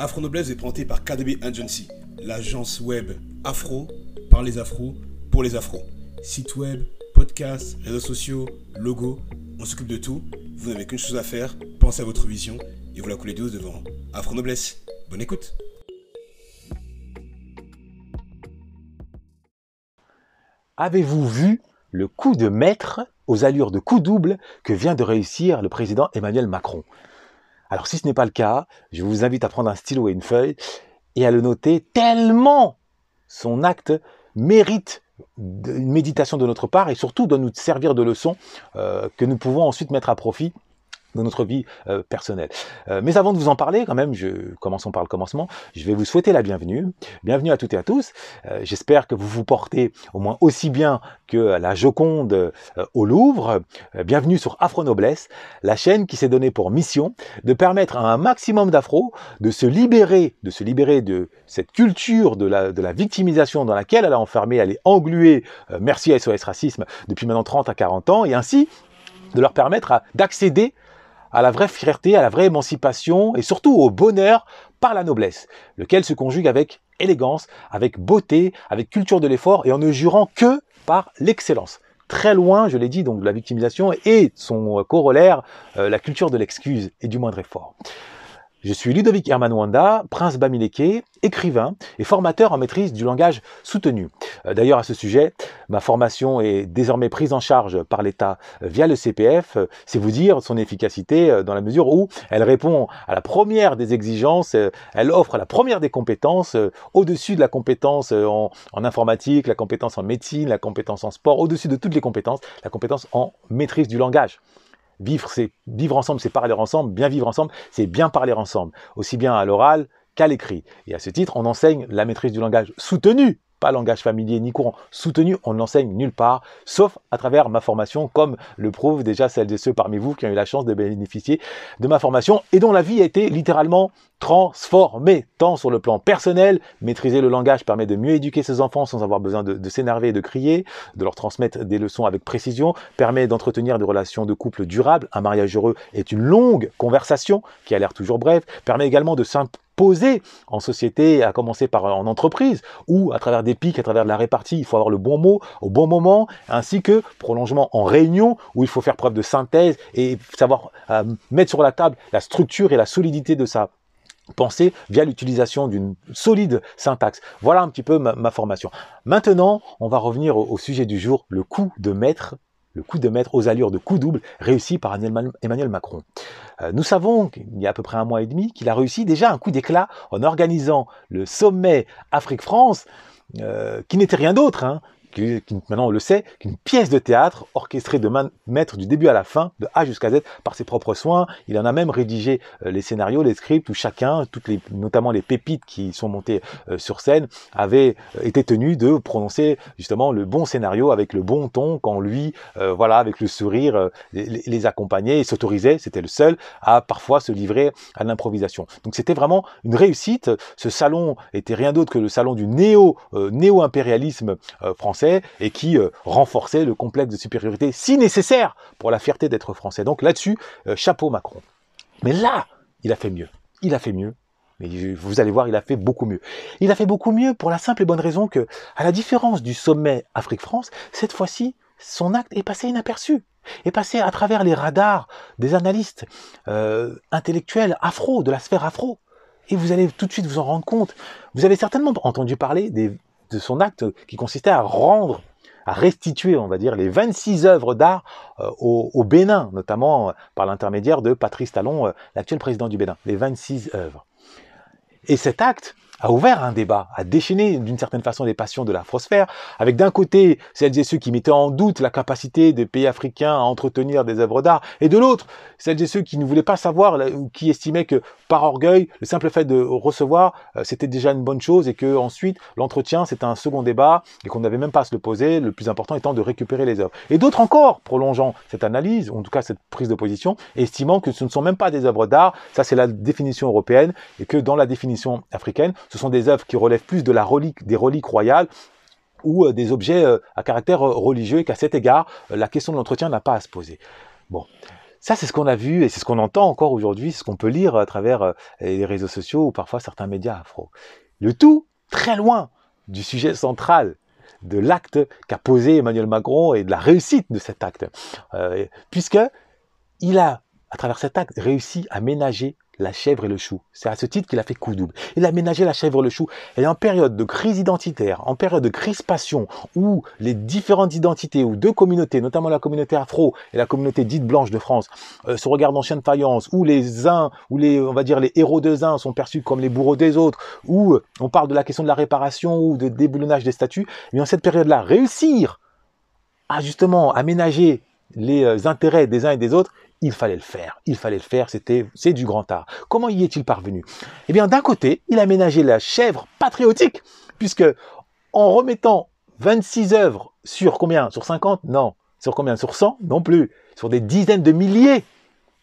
Afro Noblesse est présenté par KDB Agency, l'agence web afro par les afros pour les afros. Site web, podcast, réseaux sociaux, logo, on s'occupe de tout. Vous n'avez qu'une chose à faire, pensez à votre vision et vous la coulez douce devant Afro Noblesse. Bonne écoute. Avez-vous vu le coup de maître aux allures de coup double que vient de réussir le président Emmanuel Macron? Alors si ce n'est pas le cas, je vous invite à prendre un stylo et une feuille et à le noter tellement son acte mérite une méditation de notre part et surtout doit nous servir de leçon euh, que nous pouvons ensuite mettre à profit dans notre vie euh, personnelle. Euh, mais avant de vous en parler, quand même, je, commençons par le commencement, je vais vous souhaiter la bienvenue. Bienvenue à toutes et à tous. Euh, j'espère que vous vous portez au moins aussi bien que la Joconde au Louvre. bienvenue sur Afro Noblesse, la chaîne qui s'est donnée pour mission de permettre à un maximum d'afro de se libérer, de se libérer de cette culture de la, de la victimisation dans laquelle elle est enfermée, elle est engluée, merci à SOS Racisme, depuis maintenant 30 à 40 ans, et ainsi de leur permettre d'accéder à la vraie fierté, à la vraie émancipation et surtout au bonheur par la noblesse, lequel se conjugue avec élégance, avec beauté, avec culture de l'effort et en ne jurant que par l'excellence. Très loin, je l'ai dit, donc de la victimisation et son corollaire, euh, la culture de l'excuse et du moindre effort. Je suis Ludovic Herman Wanda, prince Bamileke, écrivain et formateur en maîtrise du langage soutenu. Euh, d'ailleurs, à ce sujet, ma formation est désormais prise en charge par l'État via le CPF. Euh, c'est vous dire son efficacité euh, dans la mesure où elle répond à la première des exigences, elle offre la première des compétences au-dessus de la compétence en, en informatique, la compétence en médecine, la compétence en sport, au-dessus de toutes les compétences, la compétence en maîtrise du langage. Vivre, ensemble, c'est parler ensemble. Bien vivre ensemble, c'est bien parler ensemble, aussi bien à l'oral qu'à l'écrit. Et à ce titre, on enseigne la maîtrise du langage soutenu pas langage familier ni courant, soutenu, on ne l'enseigne nulle part, sauf à travers ma formation, comme le prouvent déjà celles et ceux parmi vous qui ont eu la chance de bénéficier de ma formation et dont la vie a été littéralement transformée, tant sur le plan personnel, maîtriser le langage permet de mieux éduquer ses enfants sans avoir besoin de, s'énerver et de crier, de leur transmettre des leçons avec précision, permet d'entretenir des relations de couple durables, un mariage heureux est une longue conversation qui a l'air toujours brève, permet également de s'imposer poser en société, à commencer par en entreprise, ou à travers des pics, à travers de la répartie, il faut avoir le bon mot au bon moment, ainsi que prolongement en réunion, où il faut faire preuve de synthèse et savoir euh, mettre sur la table la structure et la solidité de sa pensée via l'utilisation d'une solide syntaxe. Voilà un petit peu ma, formation. Maintenant, on va revenir au, au sujet du jour, le coup de maître le coup de maître aux allures de coup double réussi par Emmanuel Macron. Euh, nous savons qu'il y a à peu près un mois et demi qu'il a réussi déjà un coup d'éclat en organisant le sommet Afrique-France, euh, qui n'était rien d'autre hein, qui, maintenant on le sait, qu'une pièce de théâtre orchestrée de maître du début à la fin, de A jusqu'à Z, par ses propres soins. Il en a même rédigé euh, les scénarios, les scripts, où chacun, toutes les, notamment les pépites qui sont montées euh, sur scène, avaient euh, été tenus de prononcer justement le bon scénario avec le bon ton, quand lui, voilà, avec le sourire, les, les accompagnait et s'autorisait, c'était le seul, à parfois se livrer à l'improvisation. Donc c'était vraiment une réussite. Ce salon était rien d'autre que le salon du néo, néo-impérialisme français et qui euh, renforçait le complexe de supériorité si nécessaire pour la fierté d'être français. Donc là-dessus, euh, chapeau Macron. Mais là, il a fait mieux. Il a fait mieux. Mais vous allez voir, il a fait beaucoup mieux. Il a fait beaucoup mieux pour la simple et bonne raison que, à la différence du sommet Afrique-France, cette fois-ci, son acte est passé inaperçu, est passé à travers les radars des analystes euh, intellectuels afro, de la sphère afro. Et vous allez tout de suite vous en rendre compte. Vous avez certainement entendu parler des de son acte qui consistait à rendre, à restituer, on va dire, les 26 œuvres d'art euh, au, Bénin, notamment euh, par l'intermédiaire de Patrice Talon, euh, l'actuel président du Bénin. Les 26 œuvres. Et cet acte a ouvert un débat, a déchaîné d'une certaine façon les passions de la frosphère, avec d'un côté celles et ceux qui mettaient en doute la capacité des pays africains à entretenir des œuvres d'art, et de l'autre celles et ceux qui ne voulaient pas savoir ou qui estimaient que par orgueil, le simple fait de recevoir, euh, c'était déjà une bonne chose, et que ensuite l'entretien c'était un second débat, et qu'on n'avait même pas à se le poser, le plus important étant de récupérer les œuvres. Et d'autres encore, prolongeant cette analyse, ou en tout cas cette prise de position, estimant que ce ne sont même pas des œuvres d'art, ça c'est la définition européenne, et que dans la définition africaine, ce sont des œuvres qui relèvent plus de la relique, des reliques royales ou euh, des objets euh, à caractère euh, religieux et qu'à cet égard, la question de l'entretien n'a pas à se poser. Bon, Ça, c'est ce qu'on a vu et c'est ce qu'on entend encore aujourd'hui, ce qu'on peut lire à travers les réseaux sociaux ou parfois certains médias afro. Le tout très loin du sujet central de l'acte qu'a posé Emmanuel Macron et de la réussite de cet acte. Euh, puisque il a, à travers cet acte, réussi à ménager la chèvre et le chou. C'est à ce titre qu'il a fait coup double. Il a ménagé la chèvre et le chou. Et en période de crise identitaire, en période de crispation, où les différentes identités ou deux communautés, notamment la communauté afro et la communauté dite blanche de France, euh, se regardent en chien de faïence, où les uns, où les, on va dire, les héros des uns sont perçus comme les bourreaux des autres, où euh, on parle de la question de la réparation ou de déboulonnage des statuts, mais en cette période-là, réussir à justement aménager les euh, intérêts des uns et des autres, il fallait le faire. Il fallait le faire, c'était, c'est du grand art. Comment y est-il parvenu? Eh bien, d'un côté, il a ménagé la chèvre patriotique, puisque en remettant 26 œuvres sur combien? Sur 50 Non. Sur combien? Sur 100 Non plus. Sur des dizaines de milliers.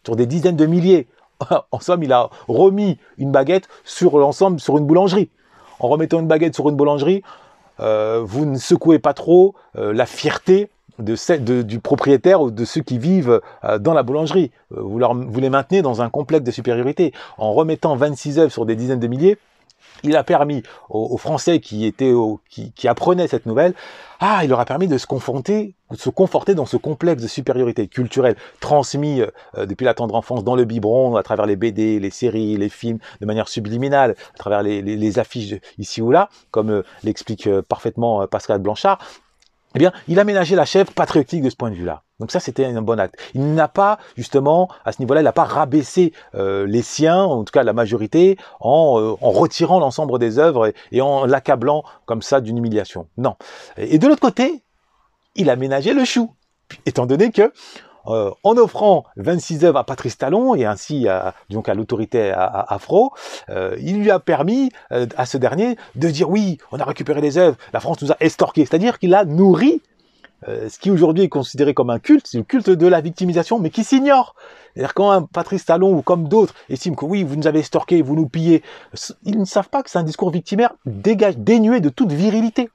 Sur des dizaines de milliers. En somme, il a remis une baguette sur l'ensemble, sur une boulangerie. En remettant une baguette sur une boulangerie, euh, vous ne secouez pas trop euh, la fierté de, du propriétaire ou de ceux qui vivent euh, dans la boulangerie. Euh, vous, leur, vous les maintenez dans un complexe de supériorité. En remettant 26 œuvres sur des dizaines de milliers, il a permis aux, Français qui étaient qui, qui, apprenaient cette nouvelle, ah, il leur a permis de se confronter, de se conforter dans ce complexe de supériorité culturelle transmis euh, depuis la tendre enfance dans le biberon, à travers les BD, les séries, les films, de manière subliminale, à travers les, les, affiches ici ou là, comme l'explique parfaitement Pascal Blanchard eh bien, il a ménagé la chèvre patriotique de ce point de vue-là. Donc ça, c'était un bon acte. Il n'a pas, justement, à ce niveau-là, il n'a pas rabaissé euh, les siens, en tout cas la majorité, en, euh, retirant l'ensemble des œuvres et, en l'accablant comme ça d'une humiliation. Non. Et, de l'autre côté, il a ménagé le chou, étant donné que euh, en offrant 26 œuvres à Patrice Talon et ainsi à, donc à l'autorité afro, euh, il lui a permis euh, à ce dernier de dire oui, on a récupéré les œuvres, la France nous a estorqués, c'est-à-dire qu'il a nourri ce qui aujourd'hui est considéré comme un culte, c'est le culte de la victimisation, mais qui s'ignore. C'est-à-dire quand un Patrice Talon ou comme d'autres estiment que oui, vous nous avez estorqués, vous nous pillez, ils ne savent pas que c'est un discours victimaire dégage, dénué de toute virilité.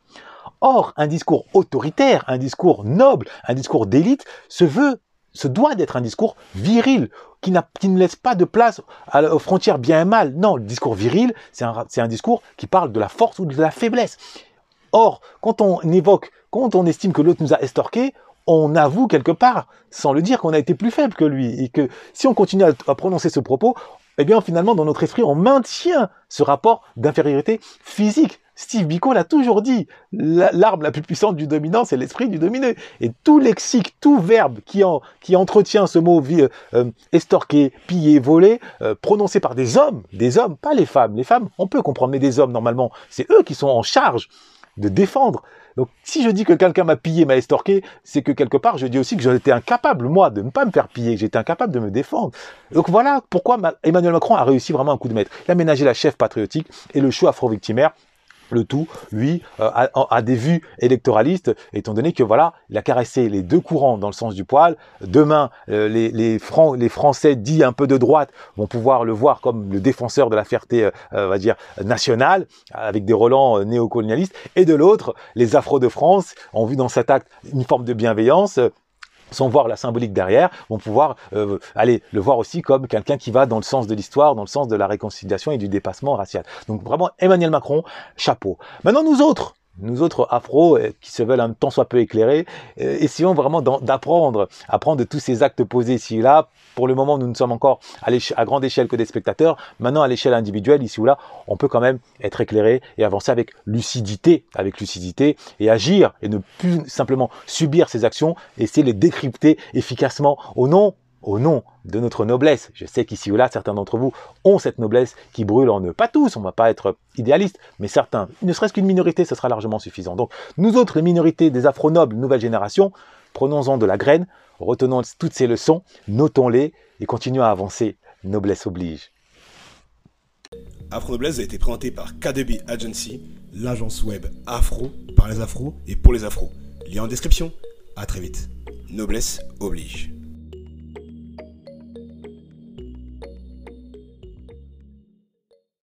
Or, un discours autoritaire, un discours noble, un discours d'élite se veut ce doit d'être un discours viril, qui, qui, ne laisse pas de place aux frontières bien et mal. Non, le discours viril, c'est un, un, discours qui parle de la force ou de la faiblesse. Or, quand on évoque, quand on estime que l'autre nous a estorqués, on avoue quelque part, sans le dire, qu'on a été plus faible que lui. Et que si on continue à, à prononcer ce propos, eh bien finalement, dans notre esprit, on maintient ce rapport d'infériorité physique. Steve Biko l'a toujours dit, l'arme la plus puissante du dominant, c'est l'esprit du dominé. Et tout lexique, tout verbe qui, en, qui entretient ce mot euh, euh, estorquer, piller, voler, euh, prononcé par des hommes, des hommes, pas les femmes. Les femmes, on peut comprendre, mais des hommes, normalement, c'est eux qui sont en charge de défendre. Donc, si je dis que quelqu'un m'a pillé, m'a estorqué, c'est que quelque part, je dis aussi que j'étais incapable, moi, de ne pas me faire piller, j'étais incapable de me défendre. Donc voilà pourquoi Emmanuel Macron a réussi vraiment un coup de maître. Il a ménagé la chef patriotique et le choix afro-victimaire le tout, lui, euh, a, des vues électoralistes, étant donné que voilà, il a caressé les deux courants dans le sens du poil. Demain, euh, les, les, les Français dits un peu de droite vont pouvoir le voir comme le défenseur de la fierté, euh, on va dire, nationale, avec des relents néocolonialistes. Et de l'autre, les Afro de France ont vu dans cet acte une forme de bienveillance, sans voir la symbolique derrière, vont pouvoir euh, aller le voir aussi comme quelqu'un qui va dans le sens de l'histoire, dans le sens de la réconciliation et du dépassement racial. Donc vraiment, Emmanuel Macron, chapeau. Maintenant, nous autres, nous autres afro euh, qui se veulent un tant soit peu éclairés, euh, essayons vraiment d'apprendre, apprendre de tous ces actes posés ici et là. Pour le moment, nous ne sommes encore à, à grande échelle que des spectateurs. Maintenant, à l'échelle individuelle, ici ou là, on peut quand même être éclairé et avancer avec lucidité, avec lucidité et agir et ne plus simplement subir ces actions, essayer de les décrypter efficacement au nom au nom de notre noblesse. Je sais qu'ici ou là, certains d'entre vous ont cette noblesse qui brûle en eux. Pas tous, on ne va pas être idéaliste, mais certains. Ne serait-ce qu'une minorité, ce sera largement suffisant. Donc, nous autres, les minorités des afro-nobles, nouvelle génération, prenons-en de la graine, retenons toutes ces leçons, notons-les et continuons à avancer. Noblesse oblige. Afro Noblesse a été présenté par KDB Agency, l'agence web afro, par les afros et pour les afros. Lien en description. À très vite. Noblesse oblige.